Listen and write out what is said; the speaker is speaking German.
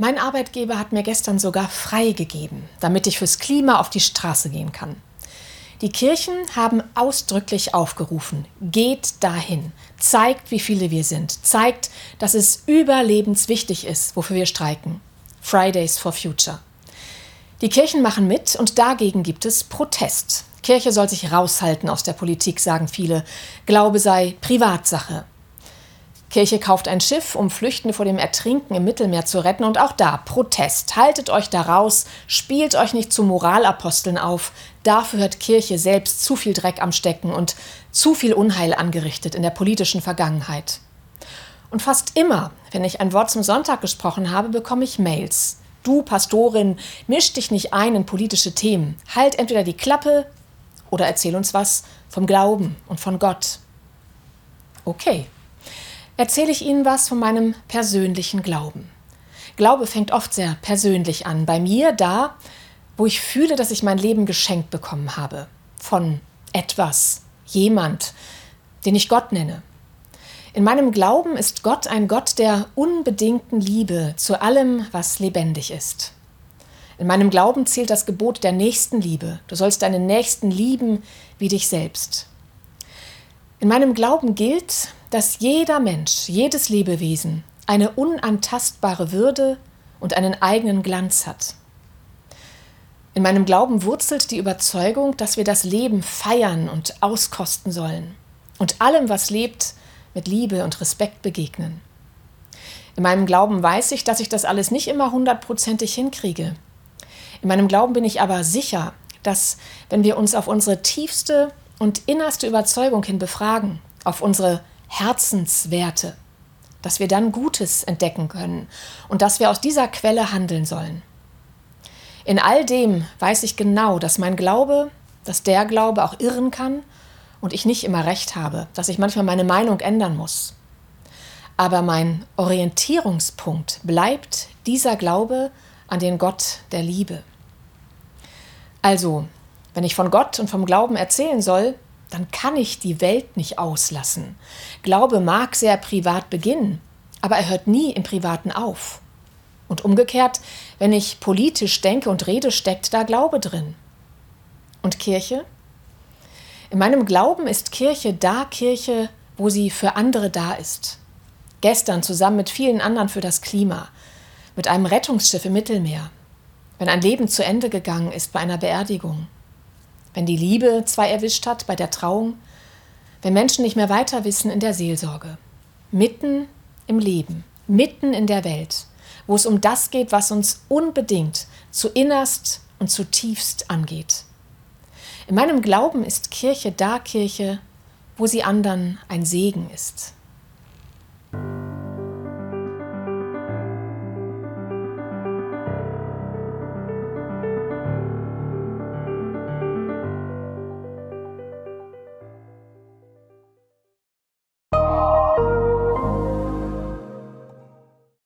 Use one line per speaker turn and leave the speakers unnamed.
Mein Arbeitgeber hat mir gestern sogar freigegeben, damit ich fürs Klima auf die Straße gehen kann. Die Kirchen haben ausdrücklich aufgerufen, geht dahin, zeigt, wie viele wir sind, zeigt, dass es überlebenswichtig ist, wofür wir streiken. Fridays for Future. Die Kirchen machen mit und dagegen gibt es Protest. Kirche soll sich raushalten aus der Politik, sagen viele. Glaube sei Privatsache. Kirche kauft ein Schiff, um Flüchtende vor dem Ertrinken im Mittelmeer zu retten. Und auch da Protest. Haltet euch da raus, spielt euch nicht zu Moralaposteln auf. Dafür hat Kirche selbst zu viel Dreck am Stecken und zu viel Unheil angerichtet in der politischen Vergangenheit. Und fast immer, wenn ich ein Wort zum Sonntag gesprochen habe, bekomme ich Mails. Du, Pastorin, misch dich nicht ein in politische Themen. Halt entweder die Klappe oder erzähl uns was vom Glauben und von Gott. Okay, erzähle ich Ihnen was von meinem persönlichen Glauben. Glaube fängt oft sehr persönlich an. Bei mir da, wo ich fühle, dass ich mein Leben geschenkt bekommen habe. Von etwas, jemand, den ich Gott nenne. In meinem Glauben ist Gott ein Gott der unbedingten Liebe zu allem, was lebendig ist. In meinem Glauben zählt das Gebot der Nächstenliebe. Du sollst deinen Nächsten lieben wie dich selbst. In meinem Glauben gilt, dass jeder Mensch, jedes Lebewesen eine unantastbare Würde und einen eigenen Glanz hat. In meinem Glauben wurzelt die Überzeugung, dass wir das Leben feiern und auskosten sollen und allem, was lebt, mit Liebe und Respekt begegnen. In meinem Glauben weiß ich, dass ich das alles nicht immer hundertprozentig hinkriege. In meinem Glauben bin ich aber sicher, dass wenn wir uns auf unsere tiefste und innerste Überzeugung hin befragen, auf unsere Herzenswerte, dass wir dann Gutes entdecken können und dass wir aus dieser Quelle handeln sollen. In all dem weiß ich genau, dass mein Glaube, dass der Glaube auch irren kann und ich nicht immer recht habe, dass ich manchmal meine Meinung ändern muss. Aber mein Orientierungspunkt bleibt dieser Glaube an den Gott der Liebe. Also, wenn ich von Gott und vom Glauben erzählen soll, dann kann ich die Welt nicht auslassen. Glaube mag sehr privat beginnen, aber er hört nie im Privaten auf. Und umgekehrt, wenn ich politisch denke und rede, steckt da Glaube drin. Und Kirche? In meinem Glauben ist Kirche da Kirche, wo sie für andere da ist. Gestern zusammen mit vielen anderen für das Klima, mit einem Rettungsschiff im Mittelmeer, wenn ein Leben zu Ende gegangen ist bei einer Beerdigung, wenn die Liebe zwei erwischt hat bei der Trauung, wenn Menschen nicht mehr weiter wissen in der Seelsorge, mitten im Leben, mitten in der Welt, wo es um das geht, was uns unbedingt zu innerst und zutiefst angeht. In meinem Glauben ist Kirche da Kirche, wo sie anderen ein Segen ist.